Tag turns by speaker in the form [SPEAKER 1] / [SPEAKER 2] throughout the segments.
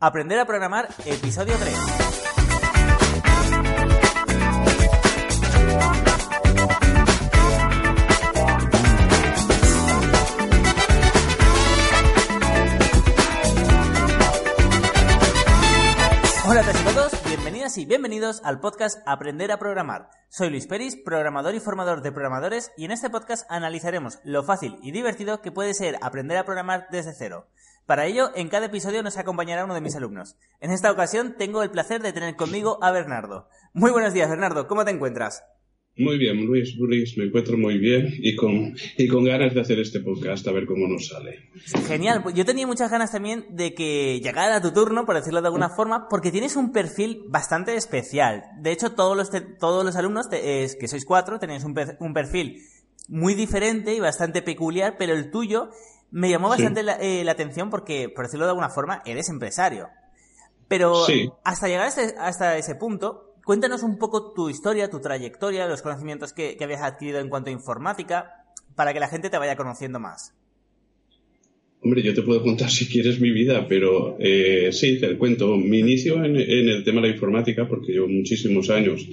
[SPEAKER 1] Aprender a programar, episodio 3. Hola a todos, bienvenidas y bienvenidos al podcast Aprender a Programar. Soy Luis Peris, programador y formador de programadores, y en este podcast analizaremos lo fácil y divertido que puede ser aprender a programar desde cero. Para ello, en cada episodio nos acompañará uno de mis alumnos. En esta ocasión tengo el placer de tener conmigo a Bernardo. Muy buenos días, Bernardo, ¿cómo te encuentras?
[SPEAKER 2] Muy bien, Luis, Luis, me encuentro muy bien y con, y con ganas de hacer este podcast a ver cómo nos sale.
[SPEAKER 1] Genial, pues yo tenía muchas ganas también de que llegara tu turno, por decirlo de alguna forma, porque tienes un perfil bastante especial. De hecho, todos los, todos los alumnos, es, que sois cuatro, tenéis un, un perfil muy diferente y bastante peculiar, pero el tuyo me llamó bastante eh, la, atención porque, por decirlo de alguna forma, eres empresario. Pero hasta llegar este, hasta ese punto, cuéntanos un poco tu historia, tu trayectoria, los conocimientos que, habías adquirido en cuanto a informática, para que la gente te vaya conociendo más.
[SPEAKER 2] Hombre, yo te puedo contar si quieres mi vida, pero eh, sí, te cuento. Mi inicio en, el tema de la informática, porque llevo muchísimos años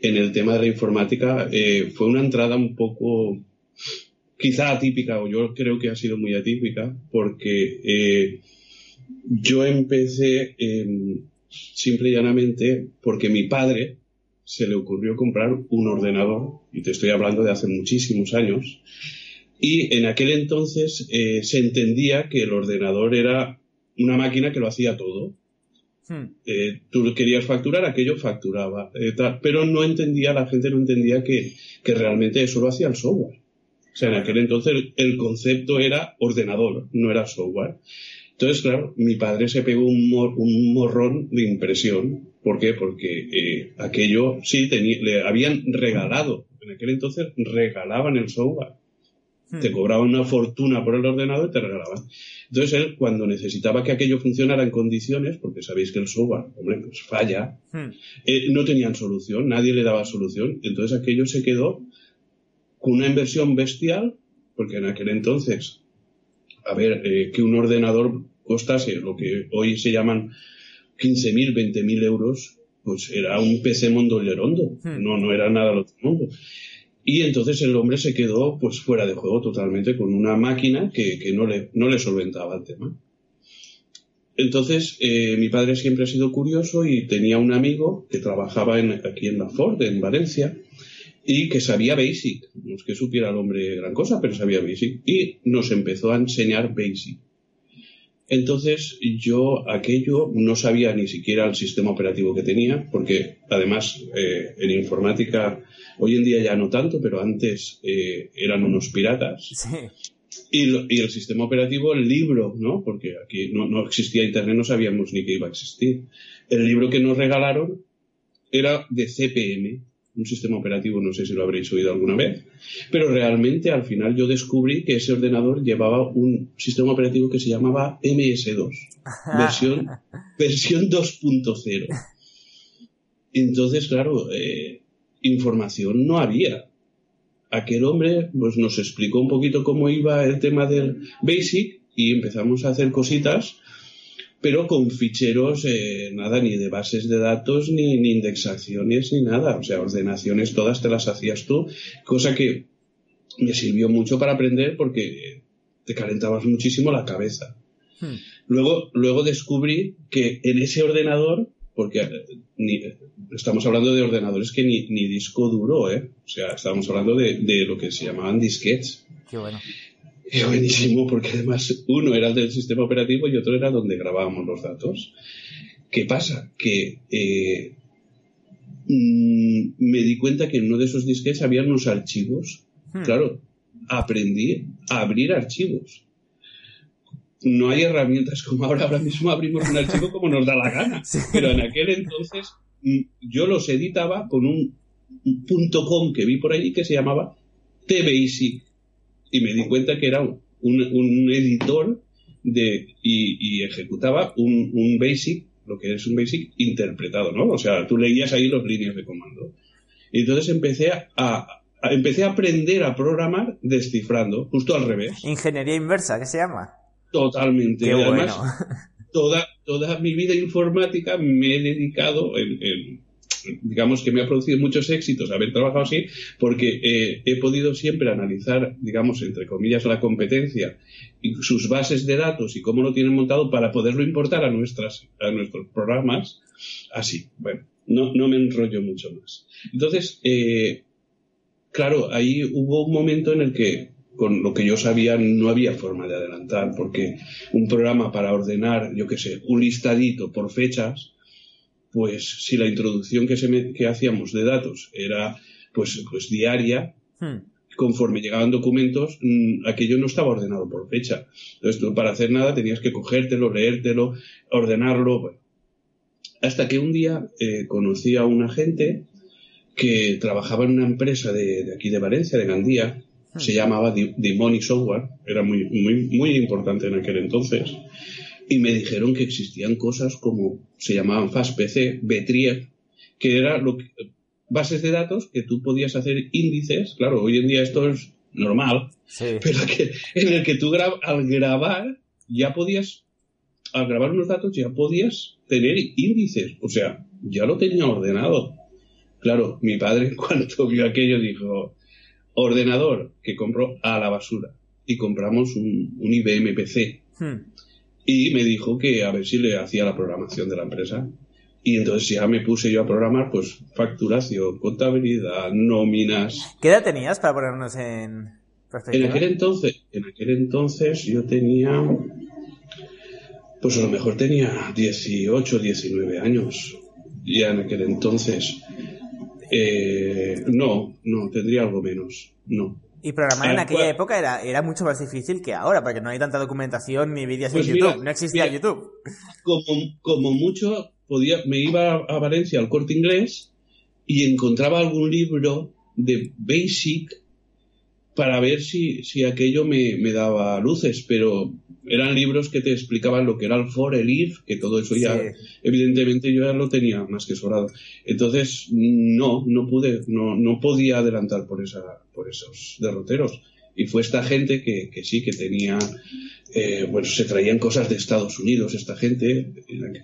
[SPEAKER 2] en el tema de la informática, eh, fue una entrada un poco quizá atípica, o yo creo que ha sido muy atípica, porque eh, yo empecé em, simple y llanamente porque mi padre se le ocurrió comprar un ordenador, y te estoy hablando de hace muchísimos años, y en aquel entonces eh, se entendía que el ordenador era una máquina que lo hacía todo. Hmm. Eh, tú querías facturar, aquello facturaba, pero no entendía, la gente no entendía que, que realmente eso lo hacía el software. O sea, en aquel entonces el concepto era ordenador, no era software. Entonces, claro, mi padre se pegó un, un morrón de impresión. ¿Por qué? Porque eh, aquello sí le habían regalado. En aquel entonces regalaban el software. Te hmm. cobraban una fortuna por el ordenador y te regalaban. Entonces él, cuando necesitaba que aquello funcionara en condiciones, porque sabéis que el software, hombre, pues falla, hmm. eh, no tenían solución, nadie le daba solución. Entonces aquello se quedó con una inversión bestial, porque en aquel entonces, a ver, eh, que un ordenador costase lo que hoy se llaman 15.000, 20.000 euros, pues era un PC mondollerondo, hmm. no, no era nada lo otro mundo. Y entonces el hombre se quedó pues fuera de juego totalmente con una máquina que, que no, le, no le solventaba el tema. Entonces, eh, mi padre siempre ha sido curioso y tenía un amigo que trabajaba en, aquí en la Ford, en Valencia, y que sabía Basic. No es que supiera el hombre gran cosa, pero sabía Basic. Y nos empezó a enseñar Basic. Entonces yo aquello no sabía ni siquiera el sistema operativo que tenía, porque además eh, en informática hoy en día ya no tanto, pero antes eh, eran unos piratas. Y, y, el sistema operativo, el libro, ¿no? Porque aquí no, no existía Internet, no sabíamos ni que iba a existir. El libro que nos regalaron era de CPM, un sistema operativo, no sé si lo habréis oído alguna vez, pero realmente al final yo descubrí que ese ordenador llevaba un sistema operativo que se llamaba MS2, versión, versión 2.0. Entonces, claro, eh, información no había. Aquel hombre pues, nos explicó un poquito cómo iba el tema del BASIC y empezamos a hacer cositas pero con ficheros, eh, nada, ni de bases de datos, ni, ni, indexaciones, ni nada. O sea, ordenaciones todas te las hacías tú, cosa que me sirvió mucho para aprender porque te calentabas muchísimo la cabeza. Hmm. Luego, luego descubrí que en ese ordenador, porque eh, estamos hablando de ordenadores que ni, ni disco duro, ¿eh? O sea, estamos hablando de, de lo que se llamaban disquets.
[SPEAKER 1] Qué bueno.
[SPEAKER 2] Y buenísimo porque además uno era el del sistema operativo y otro era donde grabábamos los datos. ¿Qué pasa? Que eh, mm, me di cuenta que en uno de esos disquetes había unos archivos. Hmm. Claro, aprendí a abrir archivos. no hay herramientas como ahora, ahora mismo abrimos un archivo como nos da la gana. Pero en aquel entonces mm, yo los editaba con un punto .com que vi por ahí que se llamaba TBasic y me di cuenta que era un, un editor de y, ejecutaba un, un, basic, lo que es un basic interpretado, ¿no? O sea, tú leías ahí los líneas de comando. Y entonces empecé a, empecé a aprender a programar descifrando, justo al revés.
[SPEAKER 1] Ingeniería inversa, ¿qué se llama?
[SPEAKER 2] Totalmente. Qué Además, toda, toda mi vida informática me he dedicado en, digamos que me ha producido muchos éxitos haber trabajado así, porque eh, he podido siempre analizar, digamos, entre comillas, la competencia y sus bases de datos y cómo lo tienen montado para poderlo importar a, nuestras, a nuestros programas así. Bueno, no, no me enrollo mucho más. Entonces, eh, claro, ahí hubo un momento en el que con lo que yo sabía no había forma de adelantar, porque un programa para ordenar, yo qué sé, un listadito por fechas, pues si la introducción que, se que hacíamos de datos era pues, pues diaria, hmm. conforme llegaban documentos, mm, aquello no estaba ordenado por fecha. Entonces tú para hacer nada tenías que cogértelo, leértelo, ordenarlo. Hasta que un día eh, conocí a un agente que trabajaba en una empresa de, aquí de Valencia, de Gandía, hmm. se llamaba Dimoni Software, era muy, muy, muy importante en aquel entonces y me dijeron que existían cosas como se llamaban FastPC, Betrier, que era lo bases de datos que tú podías hacer índices. Claro, hoy en día esto es normal, pero que, en el que tú al grabar ya podías, al grabar unos datos ya podías tener índices. O sea, ya lo tenía ordenado. Claro, mi padre cuando vio aquello dijo, ordenador que compró a la basura y compramos un, IBM PC. Hmm y me dijo que a ver si le hacía la programación de la empresa. Y entonces ya me puse yo a programar, pues facturación, contabilidad, nóminas.
[SPEAKER 1] ¿Qué edad tenías para ponernos en
[SPEAKER 2] En aquel entonces, en aquel entonces yo tenía, pues a lo mejor tenía 18, 19 años. Ya en aquel entonces, eh, no, no, tendría algo menos, no.
[SPEAKER 1] Y programar en aquella época era, era mucho más difícil que ahora, porque no hay tanta documentación ni vídeos en pues YouTube. no existía YouTube.
[SPEAKER 2] Como, como mucho, podía, me iba a Valencia al corte inglés y encontraba algún libro de Basic para ver si, si aquello me, me, daba luces, pero eran libros que te explicaban lo que era el for, el if, que todo eso ya, evidentemente yo ya lo tenía más que sobrado. Entonces, no, no pude, no, no podía adelantar por esa, por esos derroteros. Y fue esta gente que, que sí, que tenía, eh, bueno, se traían cosas de Estados Unidos, esta gente,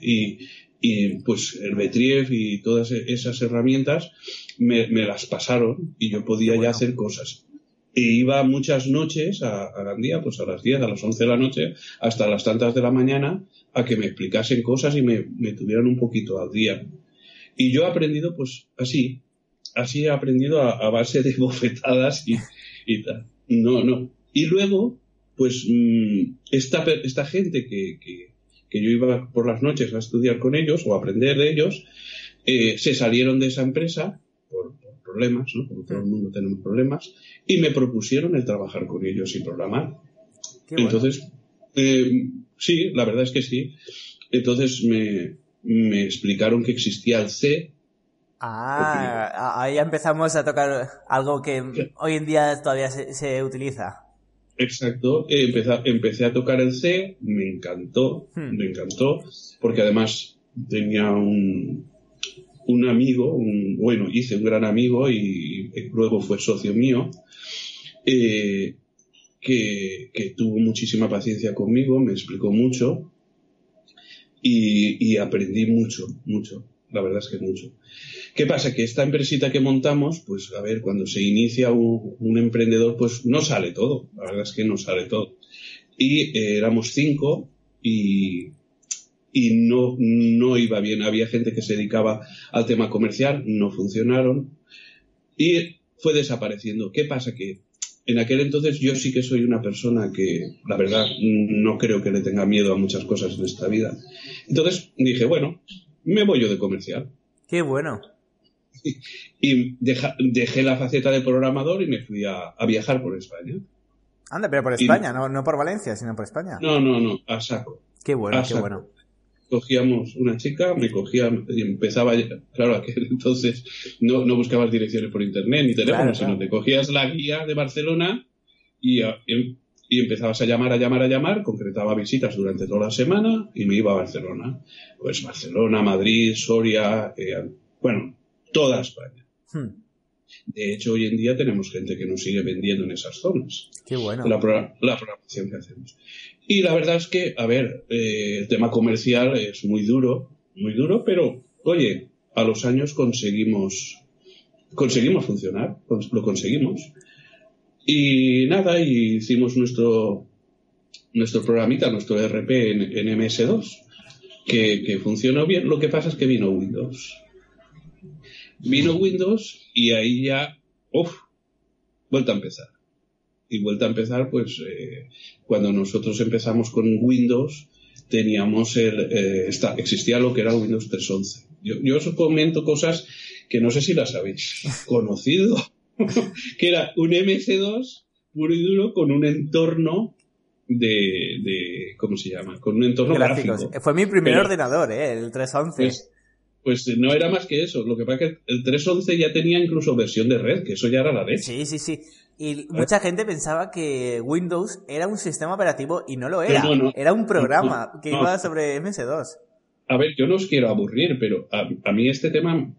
[SPEAKER 2] y, y pues el Betriev y todas esas herramientas me, me las pasaron y yo podía ya hacer cosas y iba muchas noches a, Gandía, pues a las 10, a las 11 de la noche, hasta las tantas de la mañana, a que me explicasen cosas y me, tuvieran un poquito al día. Y yo he aprendido, pues así, así he aprendido a, base de bofetadas y, y, tal. No, no. Y luego, pues mm, esta, esta gente que, que, que, yo iba por las noches a estudiar con ellos o a aprender de ellos, eh, se salieron de esa empresa por, problemas, ¿no? Como todo el mundo tenemos problemas, y me propusieron el trabajar con ellos y programar. Entonces, eh, sí, la verdad es que sí. Entonces me, me explicaron que existía el C.
[SPEAKER 1] Ah, ahí empezamos a tocar algo que hoy en día todavía se, utiliza.
[SPEAKER 2] Exacto, empecé, empecé, a tocar el C, me encantó, hmm. me encantó, porque además tenía un, un amigo, un, bueno, hice un gran amigo y, luego fue socio mío, eh, que, tuvo muchísima paciencia conmigo, me explicó mucho y, aprendí mucho, mucho, la verdad es que mucho. ¿Qué pasa? Que esta empresita que montamos, pues a ver, cuando se inicia un, emprendedor, pues no sale todo, la verdad es que no sale todo. Y eh, éramos cinco y, y no, no iba bien. Había gente que se dedicaba al tema comercial, no funcionaron y fue desapareciendo. ¿Qué pasa? Que en aquel entonces yo sí que soy una persona que, la verdad, no creo que le tenga miedo a muchas cosas en esta vida. Entonces dije, bueno, me voy yo de comercial.
[SPEAKER 1] Qué bueno.
[SPEAKER 2] Y dejé la faceta de programador y me fui a, a viajar por España.
[SPEAKER 1] Anda, pero por España, no, no por Valencia, sino por España.
[SPEAKER 2] No, no, no, a saco.
[SPEAKER 1] Qué bueno, qué bueno.
[SPEAKER 2] Cogíamos una chica, me cogía y empezaba, claro, aquel entonces no, no buscabas direcciones por internet ni teléfono, sino te cogías la guía de Barcelona y, y, empezabas a llamar, a llamar, a llamar, concretaba visitas durante toda la semana y me iba a Barcelona. Pues Barcelona, Madrid, Soria, eh, bueno, toda España. Hmm. De hecho, hoy en día tenemos gente que nos sigue vendiendo en esas zonas.
[SPEAKER 1] Qué bueno.
[SPEAKER 2] La, programación que hacemos. Y la verdad es que, a ver, eh, el tema comercial es muy duro, muy duro, pero, oye, a los años conseguimos, conseguimos funcionar, lo conseguimos. Y nada, y hicimos nuestro, nuestro programita, nuestro RP en, en MS2, que, funcionó bien. Lo que pasa es que vino Windows. Vino Windows y ahí ya, uff, vuelta a empezar. Y vuelta a empezar, pues, eh, cuando nosotros empezamos con Windows, teníamos el, eh, existía lo que era Windows 3.11. Yo, yo os comento cosas que no sé si las habéis conocido, que era un MS2 puro y duro con un entorno de, de ¿cómo se llama? Con un entorno gráfico.
[SPEAKER 1] Fue mi primer ordenador, ¿eh? el 311
[SPEAKER 2] pues no era más que eso. Lo que pasa es que el 3.11 ya tenía incluso versión de red, que eso ya era la red.
[SPEAKER 1] Sí, sí, sí. Y mucha gente pensaba que Windows era un sistema operativo y no lo era. era un programa que iba sobre MS2.
[SPEAKER 2] A ver, yo no os quiero aburrir, pero a, mí este tema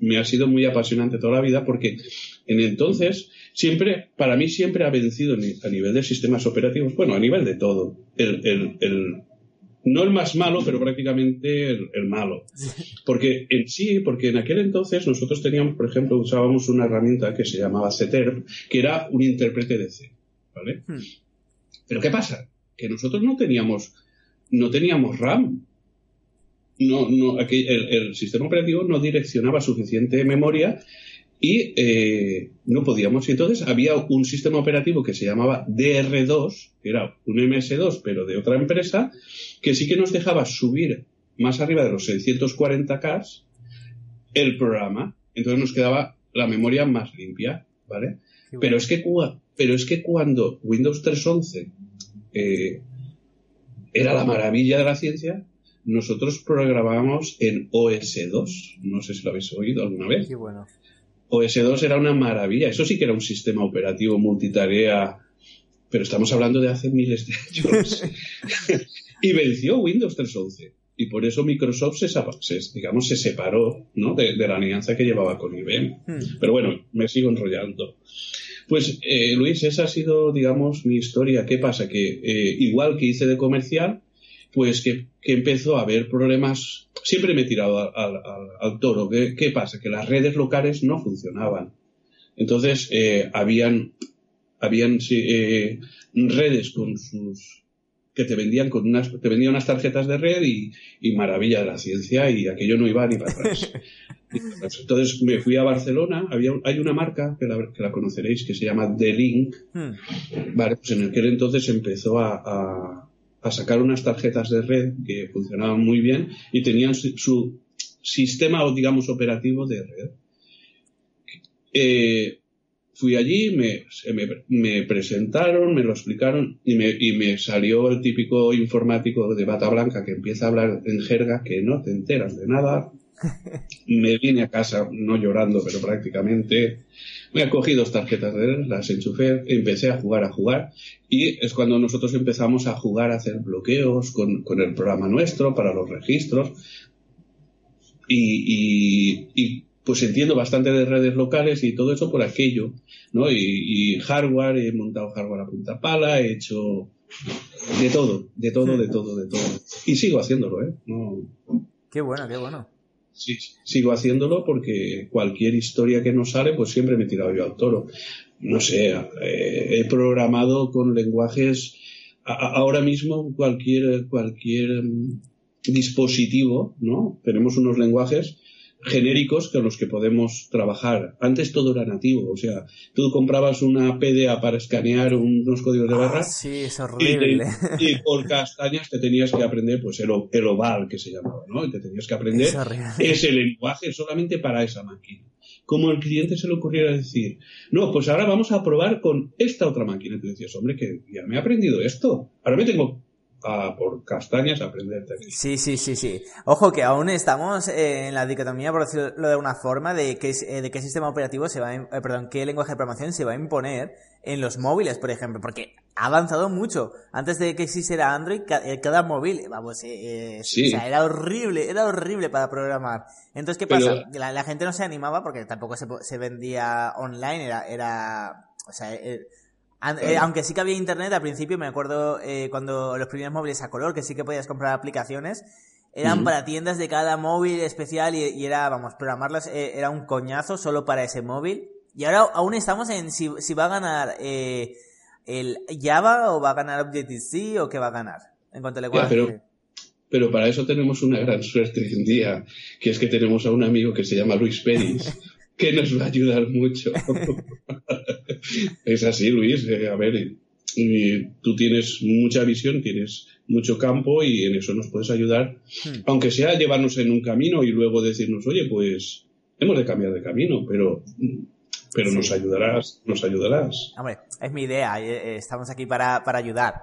[SPEAKER 2] me ha sido muy apasionante toda la vida porque en entonces siempre, para mí siempre ha vencido a nivel de sistemas operativos, bueno, a nivel de todo, el, el no el más malo, pero prácticamente el, malo. Porque en sí, porque en aquel entonces nosotros teníamos, por ejemplo, usábamos una herramienta que se llamaba CTERP, que era un intérprete de C, ¿vale? Hmm. Pero ¿qué pasa? Que nosotros no teníamos, no teníamos RAM. No, no, aquí el sistema operativo no direccionaba suficiente memoria y eh, no podíamos. Y entonces había un sistema operativo que se llamaba DR2, que era un MS2, pero de otra empresa, que sí que nos dejaba subir más arriba de los 640K el programa. Entonces nos quedaba la memoria más limpia, ¿vale? Pero es, que, pero es que cuando Windows 3.11 eh, era la maravilla de la ciencia, nosotros programábamos en OS2. No sé si lo habéis oído alguna vez.
[SPEAKER 1] Qué bueno.
[SPEAKER 2] OS2 era una maravilla. Eso sí que era un sistema operativo multitarea, pero estamos hablando de hace miles de años. y venció Windows 3.11. Y por eso Microsoft se, digamos, se separó ¿no? de, la alianza que llevaba con IBM. Hmm. Pero bueno, me sigo enrollando. Pues, eh, Luis, esa ha sido, digamos, mi historia. ¿Qué pasa? Que eh, igual que hice de comercial, pues que, empezó a haber problemas. Siempre me he tirado al, toro. ¿Qué, pasa? Que las redes locales no funcionaban. Entonces, eh, habían, habían eh, redes con sus que te vendían con unas te vendían unas tarjetas de red y, maravilla de la ciencia y aquello no iba ni para atrás. Entonces me fui a Barcelona, había, hay una marca que la, que la conoceréis que se llama The Link, hmm. vale, pues en aquel entonces empezó a a sacar unas tarjetas de red que funcionaban muy bien y tenían su, sistema, digamos, operativo de red. Eh, fui allí, me, me, presentaron, me lo explicaron y me, y me salió el típico informático de bata blanca que empieza a hablar en jerga que no te enteras de nada. Me vine a casa, no llorando, pero prácticamente me acogí dos tarjetas de las enchufé, empecé a jugar, a jugar, y es cuando nosotros empezamos a jugar, a hacer bloqueos con, el programa nuestro para los registros, y, pues entiendo bastante de redes locales y todo eso por aquello, ¿no? Y, hardware, he montado hardware a punta pala, he hecho de todo, de todo, de todo, de todo. Y sigo haciéndolo, ¿eh?
[SPEAKER 1] Qué bueno, qué bueno
[SPEAKER 2] sí, sigo haciéndolo porque cualquier historia que nos sale, pues siempre me he tirado yo al toro. No sé, eh, he programado con lenguajes, ahora mismo cualquier, cualquier mm, dispositivo, ¿no? Tenemos unos lenguajes genéricos con los que podemos trabajar. Antes todo era nativo, o sea, tú comprabas una PDA para escanear unos códigos de ah, barra.
[SPEAKER 1] sí, es horrible.
[SPEAKER 2] Y, por castañas te tenías que aprender, pues el, el, oval que se llamaba, ¿no? Y te tenías que aprender ese lenguaje solamente para esa máquina. Como el cliente se le ocurriera decir, no, pues ahora vamos a probar con esta otra máquina. Y tú decías, hombre, que ya me he aprendido esto. Ahora me tengo por castañas aprenderte.
[SPEAKER 1] Sí, sí, sí, sí. Ojo que aún estamos en la dicotomía, por decirlo de una forma, de qué, eh, de qué sistema operativo se va, a, eh, perdón, qué lenguaje de programación se va a imponer en los móviles, por ejemplo, porque ha avanzado mucho. Antes de que existiera Android, eh, cada, móvil, vamos, o sea, era horrible, era horrible para programar. Entonces, ¿qué pasa? La, gente no se animaba porque tampoco se, se vendía online, era, era, o sea, eh, aunque sí que había internet al principio, me acuerdo eh, cuando los primeros móviles a color, que sí que podías comprar aplicaciones, eran para tiendas de cada móvil especial y, era, vamos, programarlas eh, era un coñazo solo para ese móvil. Y ahora aún estamos en si, va a ganar el Java o va a ganar Objective-C o qué va a ganar en cuanto le
[SPEAKER 2] pero, pero para eso tenemos una gran suerte hoy en día, que es que tenemos a un amigo que se llama Luis Pérez, que nos va a ayudar mucho. es así, Luis. Eh, a ver, tú tienes mucha visión, tienes mucho campo y en eso nos puedes ayudar, hmm. aunque sea llevarnos en un camino y luego decirnos, oye, pues hemos de cambiar de camino, pero pero nos ayudarás, nos ayudarás.
[SPEAKER 1] Hombre, es mi idea, eh, eh, estamos aquí para, para ayudar.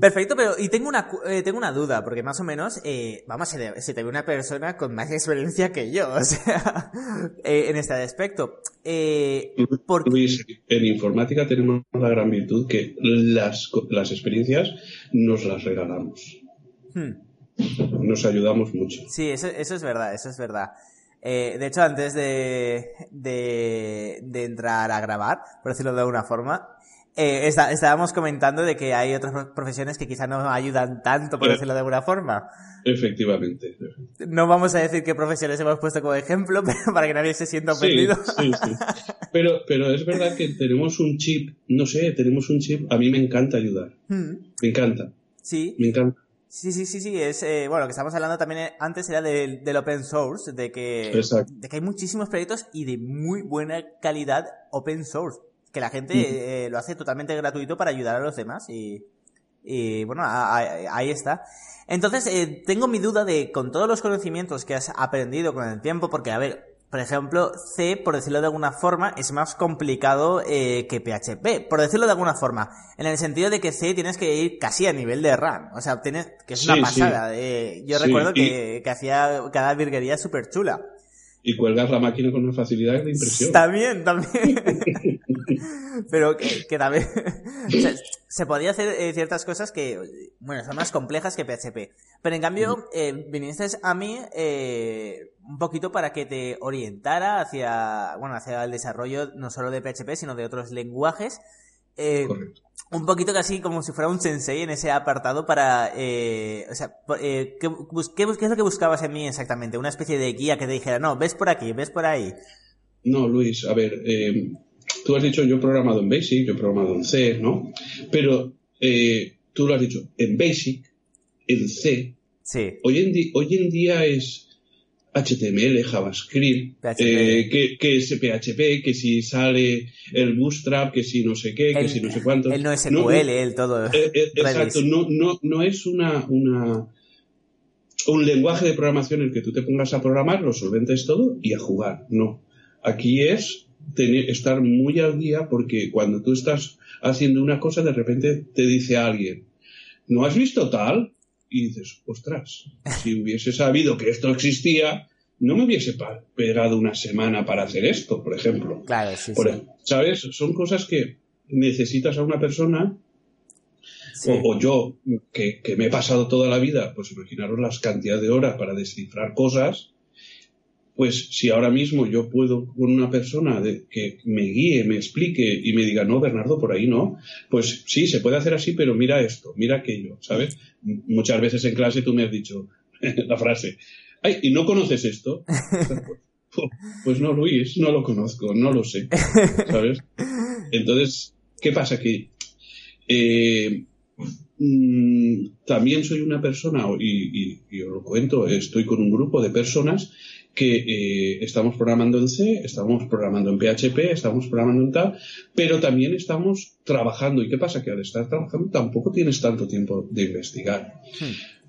[SPEAKER 1] Perfecto, pero y tengo una eh, tengo una duda, porque más o menos, eh, vamos, se, se te ve una persona con más experiencia que yo, o sea, eh, en este aspecto.
[SPEAKER 2] Luis, en informática tenemos la gran virtud que las, las experiencias nos las regalamos. Hmm. Nos ayudamos mucho.
[SPEAKER 1] Sí, eso, eso es verdad, eso es verdad. Eh, de hecho, antes de, de, de, entrar a grabar, por decirlo de alguna forma, eh, estábamos comentando de que hay otras profesiones que quizá no ayudan tanto, por decirlo de alguna forma.
[SPEAKER 2] Efectivamente.
[SPEAKER 1] No vamos a decir qué profesiones hemos puesto como ejemplo, pero para que nadie se sienta ofendido.
[SPEAKER 2] Sí, sí, Pero, pero es verdad que tenemos un chip, no sé, tenemos un chip, a mí me encanta ayudar. Hmm. Me encanta.
[SPEAKER 1] Sí.
[SPEAKER 2] Me encanta.
[SPEAKER 1] Sí, sí, sí, sí, es, eh, bueno, lo que estamos hablando también eh, antes era del, del open source, de que, de que hay muchísimos proyectos y de muy buena calidad open source que la gente eh, lo hace totalmente gratuito para ayudar a los demás y, y bueno, ahí está. Entonces, eh, tengo mi duda de, con todos los conocimientos que has aprendido con el tiempo, porque, a ver, por ejemplo, C, por decirlo de alguna forma, es más complicado eh, que PHP, por decirlo de alguna forma, en el sentido de que C tienes que ir casi a nivel de RAM, o sea, tienes, que es una pasada. yo recuerdo que, que hacía cada virguería súper chula.
[SPEAKER 2] Y cuelgas la máquina con una facilidad de impresión.
[SPEAKER 1] También, también. Pero que, también se, podía hacer eh, ciertas cosas que, bueno, son más complejas que PHP. Pero en cambio, eh, viniste a mí eh, un poquito para que te orientara hacia, bueno, hacia el desarrollo no solo de PHP, sino de otros lenguajes. Eh, un poquito casi como si fuera un sensei en ese apartado para... Eh, o sea, eh, ¿qué, qué, es lo que buscabas en mí exactamente? ¿Una especie de guía que te dijera, no, ves por aquí, ves por ahí?
[SPEAKER 2] No, Luis, a ver, tú has dicho yo he programado en Basic, yo he programado en C, ¿no? Pero eh, tú lo has dicho en Basic, en C.
[SPEAKER 1] Sí.
[SPEAKER 2] Hoy en, hoy en día es HTML, JavaScript, eh, que, que, es PHP, que si sale el Bootstrap, que si no sé qué, que si no sé cuánto.
[SPEAKER 1] El no SQL, el todo.
[SPEAKER 2] Eh, exacto, no, no, no es una, una, un lenguaje de programación en el que tú te pongas a programar, lo solventes todo y a jugar. No. Aquí es tener, estar muy al día porque cuando tú estás haciendo una cosa, de repente te dice alguien, ¿no has visto tal? y dices, ostras, si hubiese sabido que esto existía, no me hubiese pegado una semana para hacer esto, por ejemplo.
[SPEAKER 1] Claro, sí,
[SPEAKER 2] ¿Sabes? Son cosas que necesitas a una persona, o, yo, que, que, me he pasado toda la vida, pues imaginaros las cantidades de horas para descifrar cosas, pues si ahora mismo yo puedo con una persona de, que me guíe, me explique y me diga, no, Bernardo, por ahí no, pues sí, se puede hacer así, pero mira esto, mira aquello, ¿sabes? Muchas veces en clase tú me has dicho la frase, ay, ¿y no conoces esto? pues no, Luis, no lo conozco, no lo sé, ¿sabes? Entonces, ¿qué pasa? Que eh, mm, también soy una persona, y, y, y, os lo cuento, estoy con un grupo de personas que eh, estamos programando en C, estamos programando en PHP, estamos programando en tal, pero también estamos trabajando. ¿Y qué pasa? Que al estar trabajando tampoco tienes tanto tiempo de investigar.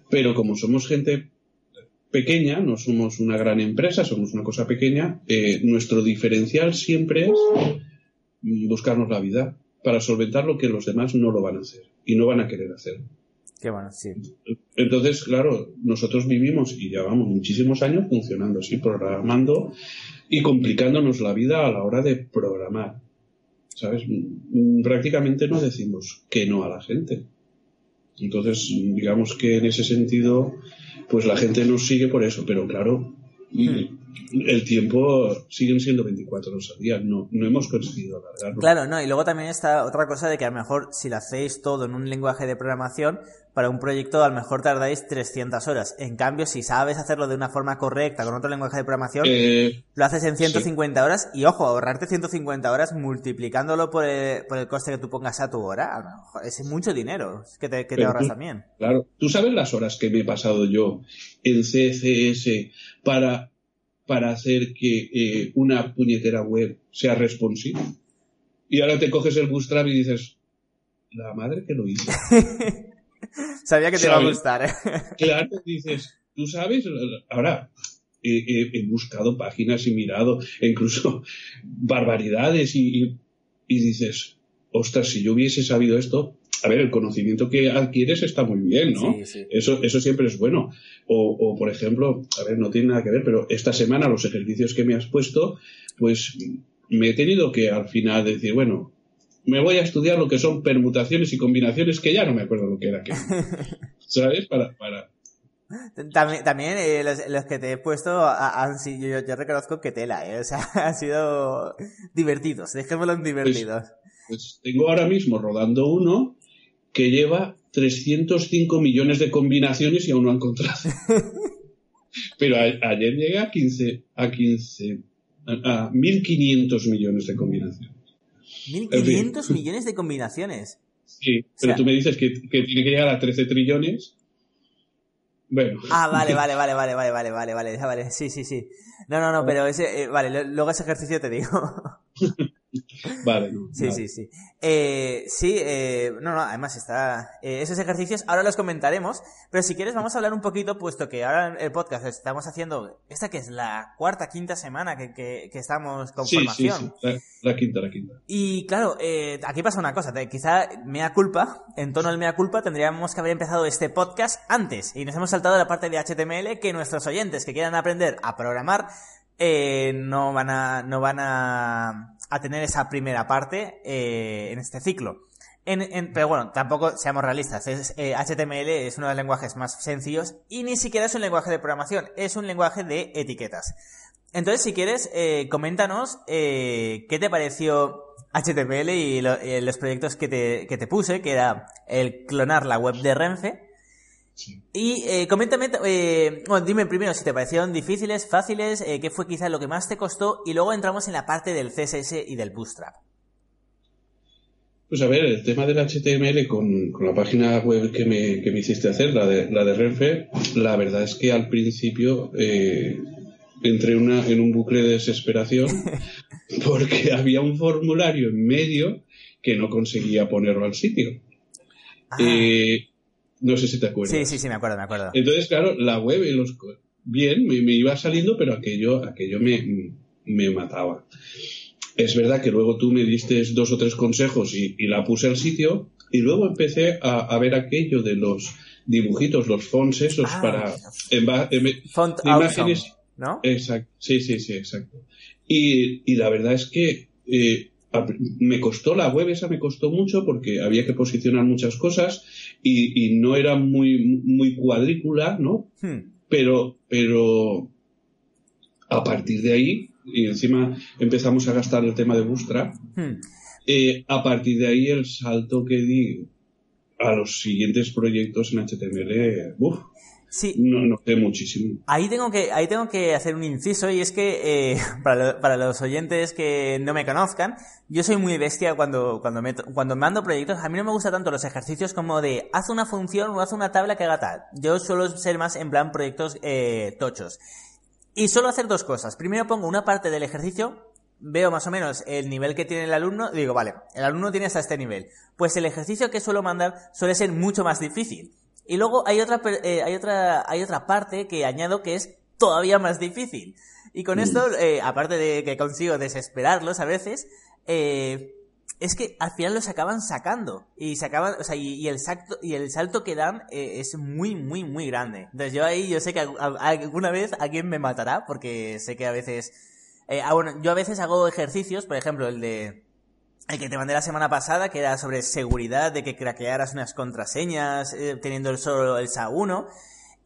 [SPEAKER 2] Pero como somos gente pequeña, no somos una gran empresa, somos una cosa pequeña, eh, nuestro diferencial siempre es buscarnos la vida para solventar lo que los demás no lo van a hacer y no van a querer hacer.
[SPEAKER 1] Qué bueno, sí.
[SPEAKER 2] Entonces, claro, nosotros vivimos y llevamos muchísimos años funcionando así, programando y complicándonos la vida a la hora de programar. ¿Sabes? Prácticamente no decimos que no a la gente. Entonces, digamos que en ese sentido, pues la gente nos sigue por eso, pero claro, hmm el tiempo siguen siendo 24 horas al día, no, no hemos conseguido alargarlo.
[SPEAKER 1] Claro, no, y luego también está otra cosa de que a lo mejor si lo hacéis todo en un lenguaje de programación, para un proyecto a lo mejor tardáis 300 horas. En cambio, si sabes hacerlo de una forma correcta con otro lenguaje de programación, eh, lo haces en 150 horas y ojo, ahorrarte 150 horas multiplicándolo por el, por el coste que tú pongas a tu hora, a lo mejor es mucho dinero que te, que te ahorras también.
[SPEAKER 2] Claro, tú sabes las horas que me he pasado yo en CCS para para hacer que eh, una puñetera web sea responsive. Y ahora te coges el Bootstrap y dices, la madre que lo hizo.
[SPEAKER 1] Sabía que te iba a gustar.
[SPEAKER 2] claro, dices, tú sabes, ahora he buscado páginas y mirado, incluso barbaridades y, y, y dices, ostras, si yo hubiese sabido esto, a ver, el conocimiento que adquieres está muy bien, ¿no? Eso, eso siempre es bueno. O, por ejemplo, a ver, no tiene nada que ver, pero esta semana los ejercicios que me has puesto, pues me he tenido que al final decir, bueno, me voy a estudiar lo que son permutaciones y combinaciones que ya no me acuerdo lo que era. Que, ¿Sabes? Para, para,
[SPEAKER 1] también, también eh, los, que te he puesto han sido, yo, reconozco que tela, eh, o sea, han sido divertidos, dejémoslo en divertidos.
[SPEAKER 2] Pues, pues, tengo ahora mismo rodando uno que lleva 305 millones de combinaciones y aún no han encontrado. Pero ayer llegué a 15, a 15, a, 1.500 millones de combinaciones.
[SPEAKER 1] 1.500 millones de combinaciones.
[SPEAKER 2] Sí, pero tú me dices que, que, tiene que llegar a 13 trillones. Bueno.
[SPEAKER 1] Ah, vale, vale, vale, vale, vale, vale, vale, vale, vale, sí, sí, sí. No, no, no, pero ese, eh, vale, luego ese ejercicio te digo.
[SPEAKER 2] Vale.
[SPEAKER 1] sí, sí, sí, eh, sí. Eh, no, no, además está. Eh, esos ejercicios ahora los comentaremos, pero si quieres vamos a hablar un poquito, puesto que ahora el podcast estamos haciendo. Esta que es la cuarta, quinta semana que, que, estamos con formación.
[SPEAKER 2] Sí, sí. La, quinta, la quinta.
[SPEAKER 1] Y claro, aquí pasa una cosa. Quizá mea culpa, en tono del mea culpa, tendríamos que haber empezado este podcast antes. Y nos hemos saltado la parte de HTML que nuestros oyentes que quieran aprender a programar eh, no van a, no van a, a tener esa primera parte eh, en este ciclo. En, pero bueno, tampoco seamos realistas. HTML eh, es uno de los lenguajes más sencillos y ni siquiera es un lenguaje de programación, es un lenguaje de etiquetas. Entonces, si quieres, coméntanos qué te pareció HTML y, los proyectos que te, que te puse, que era el clonar la web de Renfe y eh, coméntame, eh, bueno, dime primero si te parecieron difíciles, fáciles, eh, qué fue quizás lo que más te costó y luego entramos en la parte del CSS y del Bootstrap.
[SPEAKER 2] Pues a ver, el tema del HTML con, la página web que me, que me, hiciste hacer, la de, la de Renfe, la verdad es que al principio eh, entré una, en un bucle de desesperación porque había un formulario en medio que no conseguía ponerlo al sitio. Ah. Eh, no sé si te acuerdas.
[SPEAKER 1] Sí, sí, sí, me acuerdo, me acuerdo.
[SPEAKER 2] Entonces, claro, la web, los, bien, me, iba saliendo, pero aquello, aquello me, me mataba. Es verdad que luego tú me diste dos o tres consejos y, la puse al sitio y luego empecé a, ver aquello de los dibujitos, los fonts esos ah, para
[SPEAKER 1] Font imágenes. ¿no?
[SPEAKER 2] Exacto, sí, sí, sí, exacto. Y, y la verdad es que eh, me costó la web esa me costó mucho porque había que posicionar muchas cosas y, no era muy muy cuadrícula no hmm. pero pero a partir de ahí y encima empezamos a gastar el tema de Bootstrap hmm. eh, a partir de ahí el salto que di a los siguientes proyectos en HTML uf, Sí. No, no sé muchísimo.
[SPEAKER 1] Ahí tengo que, ahí tengo que hacer un inciso y es que eh, para, para, los oyentes que no me conozcan, yo soy muy bestia cuando, cuando, me, cuando mando proyectos. A mí no me gusta tanto los ejercicios como de haz una función o haz una tabla que haga tal. Yo suelo ser más en plan proyectos eh, tochos. Y solo hacer dos cosas. Primero pongo una parte del ejercicio, veo más o menos el nivel que tiene el alumno, digo, vale, el alumno tiene hasta este nivel. Pues el ejercicio que suelo mandar suele ser mucho más difícil. Y luego hay otra, eh, hay otra, hay otra parte que añado que es todavía más difícil. Y con esto, mm. eh, aparte de que consigo desesperarlos a veces, eh, es que al final los acaban sacando. Y se acaban, o sea, y, el salto, y el salto que dan eh, es muy, muy, muy grande. Entonces yo ahí, yo sé que alguna vez alguien me matará, porque sé que a veces, eh, ah, bueno, yo a veces hago ejercicios, por ejemplo, el de, el que te mandé la semana pasada, que era sobre seguridad, de que craquearas unas contraseñas, eh, teniendo solo el SA1.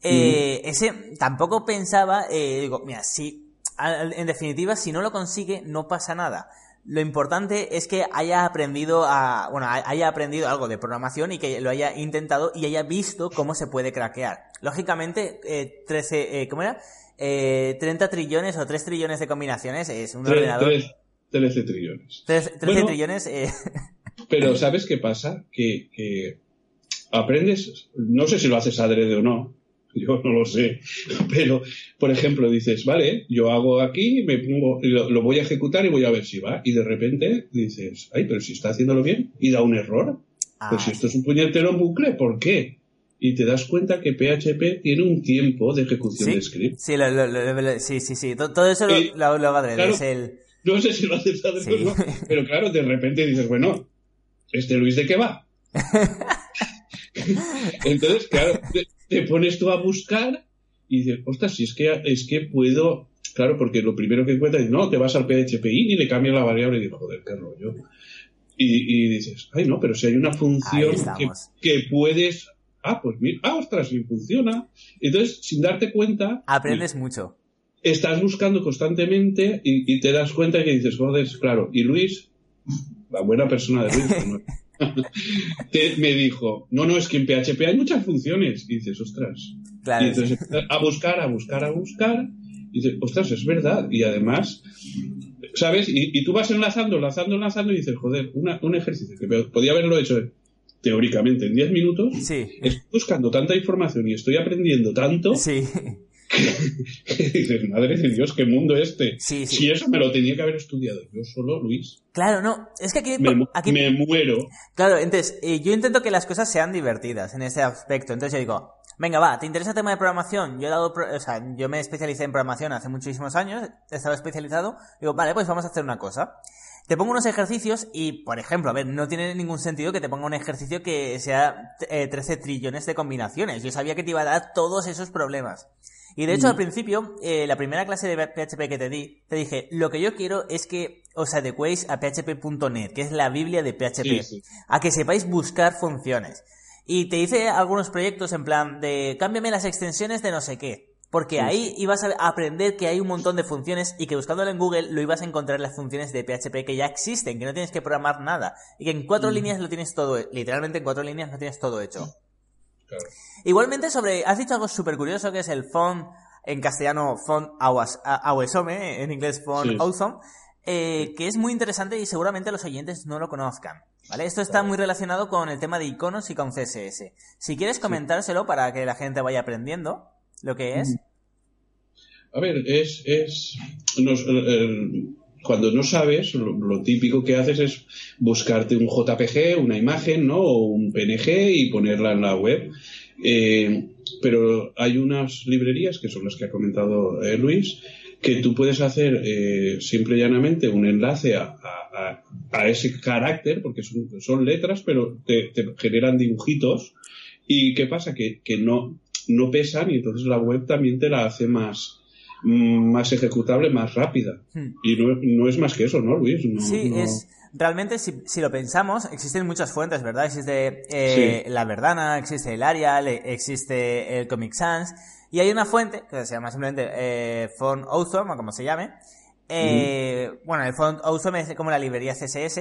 [SPEAKER 1] Eh, Ese tampoco pensaba, eh, digo, mira, si, en definitiva, si no lo consigue, no pasa nada. Lo importante es que haya aprendido a, bueno, haya aprendido algo de programación y que lo haya intentado y haya visto cómo se puede craquear. Lógicamente, eh, 13, eh, ¿cómo era? Eh, 30 trillones o 3 trillones de combinaciones es un ordenador.
[SPEAKER 2] 13 trillones.
[SPEAKER 1] 13, trillones. Eh...
[SPEAKER 2] Pero ¿sabes qué pasa? Que, que aprendes, no sé si lo haces adrede o no, yo no lo sé. Pero, por ejemplo, dices, vale, yo hago aquí, me pongo, lo, voy a ejecutar y voy a ver si va. Y de repente dices, ay, pero si está haciéndolo bien y da un error. pues si ah, esto es un puñetero bucle, ¿por qué? Y te das cuenta que PHP tiene un tiempo de ejecución de script.
[SPEAKER 1] Sí, sí, sí, sí. Todo, eso lo, lo, hago es el...
[SPEAKER 2] No sé si lo haces adrede o no, pero claro, de repente dices, bueno, ¿este Luis de qué va? Entonces, claro, te pones tú a buscar y dices, ostras, si es que, es que puedo, claro, porque lo primero que encuentras es, no, te vas al PHPI y le cambias la variable y dices, joder, qué rollo. Y, y dices, ay, no, pero si hay una función que, puedes, ah, pues mira, ah, ostras, si funciona. Entonces, sin darte cuenta.
[SPEAKER 1] Aprendes mucho.
[SPEAKER 2] Estás buscando constantemente y, te das cuenta que dices, joder, claro. Y Luis, la buena persona de Luis, me dijo, no, no, es que en PHP hay muchas funciones. Y dices, ostras. Y entonces a buscar, a buscar, a buscar. Y dices, ostras, es verdad. Y además, ¿sabes? Y, tú vas enlazando, enlazando, enlazando y dices, joder, un ejercicio que podía haberlo hecho teóricamente en 10 minutos.
[SPEAKER 1] Sí.
[SPEAKER 2] Estoy buscando tanta información y estoy aprendiendo tanto.
[SPEAKER 1] Sí.
[SPEAKER 2] Dices, madre de Dios, qué mundo este. Si eso me lo tenía que haber estudiado yo solo, Luis.
[SPEAKER 1] Claro, no, es que aquí
[SPEAKER 2] me, muero.
[SPEAKER 1] Claro, entonces, eh, yo intento que las cosas sean divertidas en ese aspecto. Entonces yo digo, venga, va, ¿te interesa el tema de programación? Yo he dado, o sea, yo me especialicé en programación hace muchísimos años, he estado especializado. Digo, vale, pues vamos a hacer una cosa. Te pongo unos ejercicios y, por ejemplo, a ver, no tiene ningún sentido que te ponga un ejercicio que sea 13 eh, trillones de combinaciones. Yo sabía que te iba a dar todos esos problemas. Y de hecho, al principio, eh, la primera clase de PHP que te di, te dije, lo que yo quiero es que os adecuéis a php.net, que es la Biblia de PHP, a que sepáis buscar funciones. Y te hice algunos proyectos en plan de cámbiame las extensiones de no sé qué. Porque ahí ibas a aprender que hay un montón de funciones y que buscándolo en Google lo ibas a encontrar las funciones de PHP que ya existen, que no tienes que programar nada. Y que en cuatro líneas lo tienes todo, literalmente en cuatro líneas lo tienes todo hecho. Igualmente sobre, has dicho algo súper curioso que es el font, en castellano font awesome, en inglés font awesome, eh, que es muy interesante y seguramente los oyentes no lo conozcan. ¿Vale? Esto está muy relacionado con el tema de iconos y con CSS. Si quieres comentárselo para que la gente vaya aprendiendo lo que es.
[SPEAKER 2] A ver, es, es cuando no sabes, lo, típico que haces es buscarte un JPG, una imagen, ¿no? O un PNG y ponerla en la web. Eh, pero hay unas librerías, que son las que ha comentado eh, Luis, que tú puedes hacer eh, simple y llanamente un enlace a, ese carácter, porque son, letras, pero te, generan dibujitos. ¿Y qué pasa? Que, que no, no pesan y entonces la web también te la hace más, más ejecutable, más rápida. Hmm. Y no, es más que eso, ¿no, Luis?
[SPEAKER 1] sí, es realmente si, si, lo pensamos, existen muchas fuentes, ¿verdad? Existe eh, la Verdana, existe el Arial, existe el Comic Sans, y hay una fuente que se llama simplemente eh, Font Awesome, o como se llame. Eh, Bueno, el Font Awesome es como la librería CSS.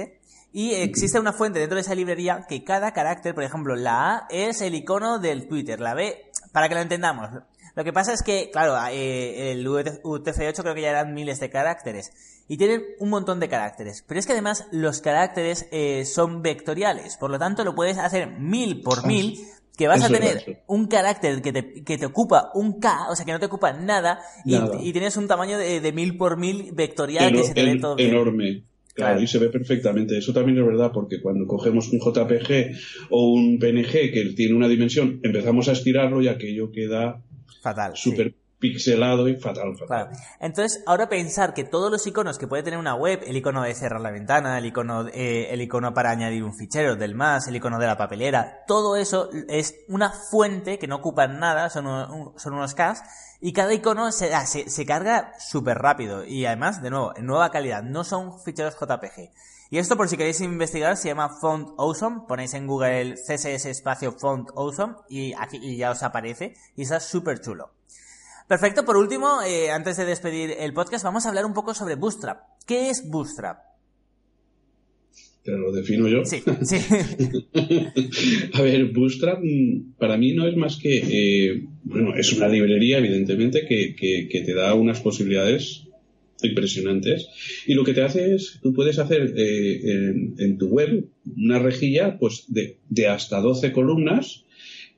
[SPEAKER 1] Y existe una fuente dentro de esa librería que cada carácter, por ejemplo, la A es el icono del Twitter, la B, para que lo entendamos, lo que pasa es que, claro, eh, el UTF-8 creo que ya eran miles de caracteres. Y tienen un montón de caracteres. Pero es que además los caracteres eh, son vectoriales. Por lo tanto, lo puedes hacer mil por mil que vas a tener un carácter que te, que te, ocupa un K, o sea, que no te ocupa nada, Y, tienes un tamaño de, mil por mil vectorial que se te ve todo
[SPEAKER 2] Enorme. Claro, y se ve perfectamente. Eso también es verdad, porque cuando cogemos un JPG o un PNG que tiene una dimensión, empezamos a estirarlo y aquello queda
[SPEAKER 1] fatal.
[SPEAKER 2] Súper pixelado y fatal, fatal.
[SPEAKER 1] Entonces, ahora pensar que todos los iconos que puede tener una web, el icono de cerrar la ventana, el icono, eh, el icono para añadir un fichero del más, el icono de la papelera, todo eso es una fuente que no ocupa nada, son, son unos CAS, y cada icono se, ah, se, se carga súper rápido. Y además, de nuevo, en nueva calidad, no son ficheros JPG. Y esto por si queréis investigar se llama Font Awesome, ponéis en Google CSS espacio Font Awesome y aquí y ya os aparece y está súper chulo. Perfecto, por último, eh, antes de despedir el podcast, vamos a hablar un poco sobre Bootstrap. ¿Qué es Bootstrap?
[SPEAKER 2] Te lo defino yo.
[SPEAKER 1] Sí, sí.
[SPEAKER 2] a ver, Bootstrap mm, para mí no es más que, eh, bueno, es una librería, evidentemente, que, que, te da unas posibilidades impresionantes. Y lo que te hace es, tú puedes hacer eh, en, en, tu web una rejilla pues de, de hasta 12 columnas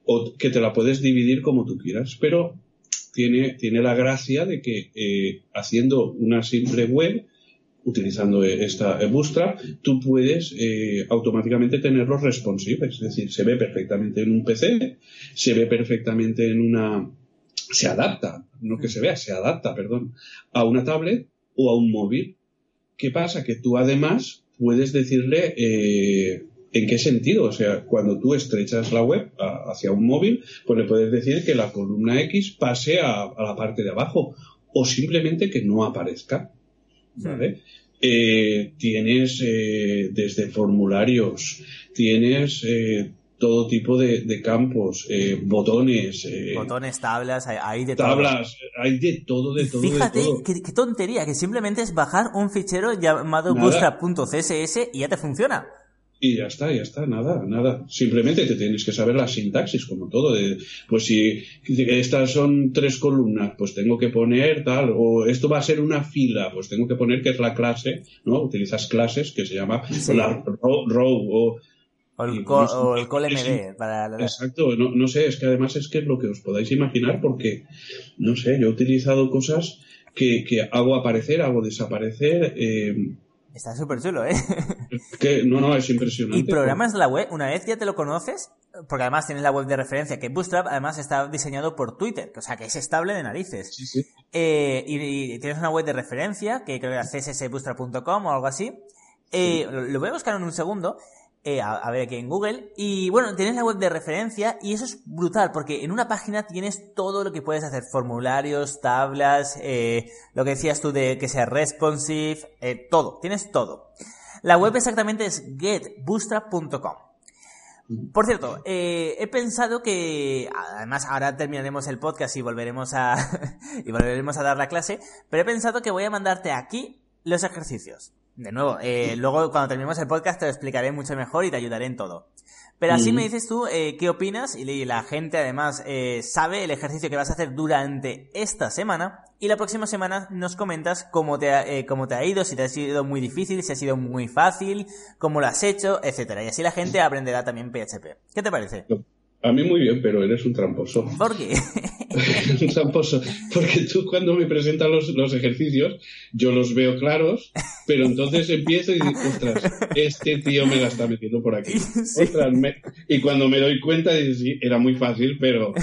[SPEAKER 2] o que te la puedes dividir como tú quieras. Pero tiene, tiene la gracia de que eh, haciendo una simple web, utilizando esta Bootstrap, tú puedes eh, automáticamente tenerlos responsives. Es decir, se ve perfectamente en un PC, se ve perfectamente en una... se adapta, no que se vea, se adapta, perdón, a una tablet o a un móvil. ¿Qué pasa? Que tú además puedes decirle eh, ¿En qué sentido? O sea, cuando tú estrechas la web hacia un móvil, pues le puedes decir que la columna X pase a, la parte de abajo o simplemente que no aparezca. ¿Vale? Eh, tienes eh, desde formularios, tienes eh, todo tipo de, campos, botones.
[SPEAKER 1] botones, tablas, hay, de
[SPEAKER 2] todo. Tablas, hay de todo, de todo.
[SPEAKER 1] Fíjate, Qué, tontería, que simplemente es bajar un fichero llamado bootstrap.css y ya te funciona.
[SPEAKER 2] Y ya está, ya está, nada, nada. Simplemente te tienes que saber la sintaxis, como todo. De, pues si estas son tres columnas, pues tengo que poner tal, o esto va a ser una fila, pues tengo que poner que es la clase, ¿no? Utilizas clases que se llama la row, o,
[SPEAKER 1] o el, o el colmd para
[SPEAKER 2] Exacto, no, no sé, es que además es que es lo que os podáis imaginar porque, no sé, yo he utilizado cosas que, que hago aparecer, hago desaparecer, eh,
[SPEAKER 1] Está súper chulo, ¿eh?
[SPEAKER 2] Que, no, no, es impresionante.
[SPEAKER 1] Y programas la web, una vez ya te lo conoces, porque además tienes la web de referencia, que Bootstrap además está diseñado por Twitter, o sea que es estable de narices.
[SPEAKER 2] Sí, sí.
[SPEAKER 1] Eh, y, tienes una web de referencia, que creo que es cssbootstrap.com o algo así. Eh, lo voy a buscar en un segundo. Eh, a, ver aquí en Google. Y bueno, tienes la web de referencia y eso es brutal porque en una página tienes todo lo que puedes hacer. Formularios, tablas, eh, lo que decías tú de que sea responsive, eh, todo. Tienes todo. La web exactamente es getbootstrap.com. Por cierto, he pensado que, además ahora terminaremos el podcast y volveremos a, y volveremos a dar la clase, pero he pensado que voy a mandarte aquí los ejercicios. De nuevo, eh, luego cuando terminemos el podcast te lo explicaré mucho mejor y te ayudaré en todo. Pero así me dices tú eh, qué opinas y la gente además eh, sabe el ejercicio que vas a hacer durante esta semana y la próxima semana nos comentas cómo te, ha, cómo te ha ido, si te ha sido muy difícil, si ha sido muy fácil, cómo lo has hecho, etcétera. Y así la gente aprenderá también PHP. ¿Qué te parece?
[SPEAKER 2] A mí muy bien, pero eres un tramposo.
[SPEAKER 1] ¿Por qué?
[SPEAKER 2] un tramposo. Porque tú cuando me presentas los, ejercicios, yo los veo claros, pero entonces empiezo y digo, ostras, este tío me la está metiendo por aquí. Ostras, y cuando me doy cuenta, digo, sí, era muy fácil, pero...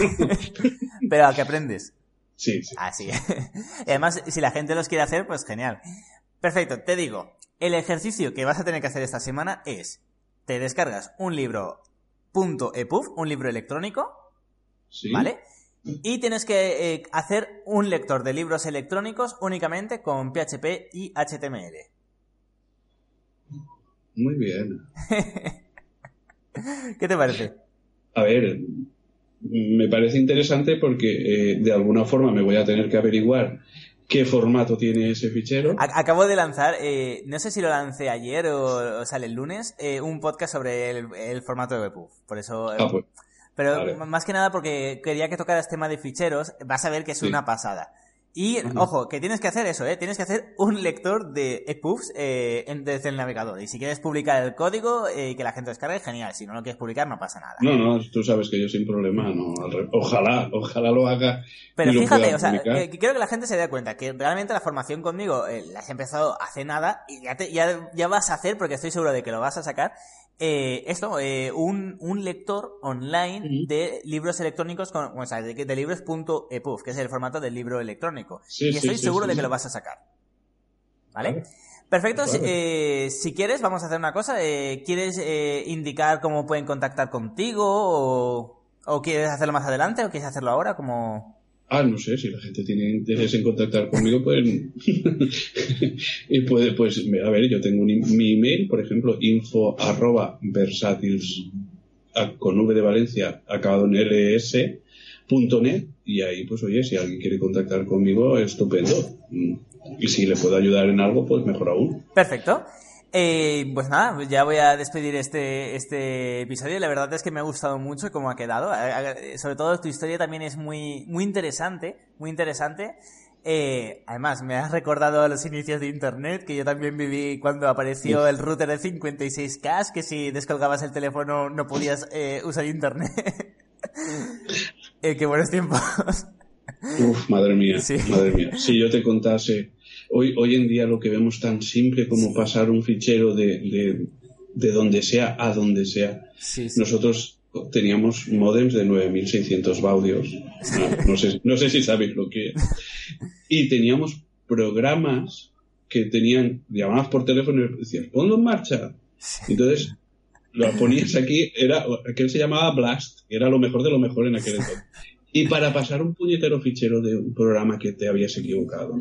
[SPEAKER 1] pero ¿a qué aprendes?
[SPEAKER 2] Sí, sí.
[SPEAKER 1] Ah, sí. y además, si la gente los quiere hacer, pues genial. Perfecto, te digo, el ejercicio que vas a tener que hacer esta semana es, te descargas un libro .epub, un libro electrónico, ¿vale? Y tienes que eh, hacer un lector de libros electrónicos únicamente con PHP y HTML.
[SPEAKER 2] Muy bien.
[SPEAKER 1] ¿Qué te parece?
[SPEAKER 2] A ver, me parece interesante porque eh, de alguna forma me voy a tener que averiguar qué formato tiene ese fichero.
[SPEAKER 1] Acabo de lanzar, eh, no sé si lo lancé ayer o, sale el lunes, eh, un podcast sobre el, formato de WebPoof. Por eso.
[SPEAKER 2] Ah, pues,
[SPEAKER 1] pero más que nada porque quería que tocaras tema de ficheros, vas a ver que es una pasada. Y, ojo, que tienes que hacer eso, ¿eh? Tienes que hacer un lector de EPUBs eh, desde el navegador. Y si quieres publicar el código y eh, que la gente descargue, genial. Si no lo quieres publicar, no pasa nada.
[SPEAKER 2] No, no, tú sabes que yo sin problema, no. Ojalá, ojalá lo haga.
[SPEAKER 1] Pero fíjate, o sea, eh, quiero que la gente se dé cuenta que realmente la formación conmigo la has empezado hace nada y ya, te, ya, ya vas a hacer, porque estoy seguro de que lo vas a sacar, eh, esto, eh, un, un, lector online de libros electrónicos, con, o sea, de, de libros.epuf, que es el formato del libro electrónico. y estoy seguro de que lo vas a sacar. ¿Vale? Perfecto. Eh, si quieres, vamos a hacer una cosa. Eh, ¿Quieres eh, indicar cómo pueden contactar contigo? O, ¿O quieres hacerlo más adelante? ¿O quieres hacerlo ahora? Como...
[SPEAKER 2] Ah, no sé, si la gente tiene interés en contactar conmigo, pues, y puede, pues, a ver, yo tengo mi email, por ejemplo, info arroba versatils con V de Valencia acabado en ls punto net y ahí pues oye si alguien quiere contactar conmigo estupendo. Y si le puedo ayudar en algo pues mejor aún.
[SPEAKER 1] Perfecto eh, pues nada, pues ya voy a despedir este, este episodio. La verdad es que me ha gustado mucho cómo ha quedado. Sobre todo tu historia también es muy, muy interesante, muy interesante. Eh, además, me has recordado a los inicios de Internet, que yo también viví cuando apareció el router de 56K, que si descolgabas el teléfono no podías eh, usar Internet. qué buenos tiempos.
[SPEAKER 2] Uf, madre mía, madre mía. Si yo te contase hoy, hoy en día lo que vemos tan simple como pasar un fichero de, de, donde sea a donde sea. Nosotros teníamos modems de 9600 baudios. No, sé, no sé si sabéis lo que es. Y teníamos programas que tenían, llamabas por teléfono y decías, ponlo en marcha. Entonces, lo ponías aquí, era, aquel se llamaba Blast, era lo mejor de lo mejor en aquel entonces. Y para pasar un puñetero fichero de un programa que te habías equivocado,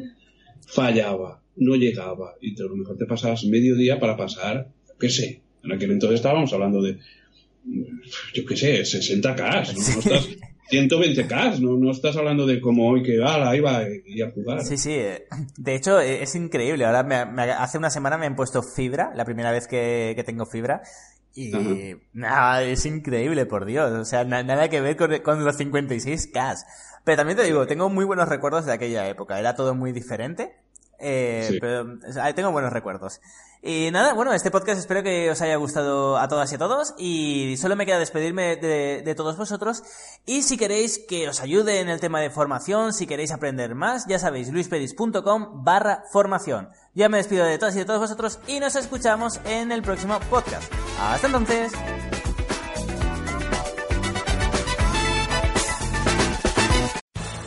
[SPEAKER 2] fallaba, no llegaba, y a lo mejor te pasabas medio día para pasar, qué sé, en aquel entonces estábamos hablando de, yo qué sé, 60K, ¿no? no estás, 120K, no, no estás hablando de como hoy que ah, ahí va y a jugar.
[SPEAKER 1] Sí, sí, de hecho es increíble, ahora me, hace una semana me han puesto fibra, la primera vez que, que tengo fibra, y nada, es increíble, por Dios. O sea, nada que ver con, con los 56K. Pero también te digo, tengo muy buenos recuerdos de aquella época. Era todo muy diferente. Eh, pero tengo buenos recuerdos. Y nada, bueno, este podcast espero que os haya gustado a todas y a todos. Y solo me queda despedirme de, de, todos vosotros. Y si queréis que os ayude en el tema de formación, si queréis aprender más, ya sabéis, luispedis.com barra formación. Ya me despido de todas y de todos vosotros y nos escuchamos en el próximo podcast. Hasta entonces.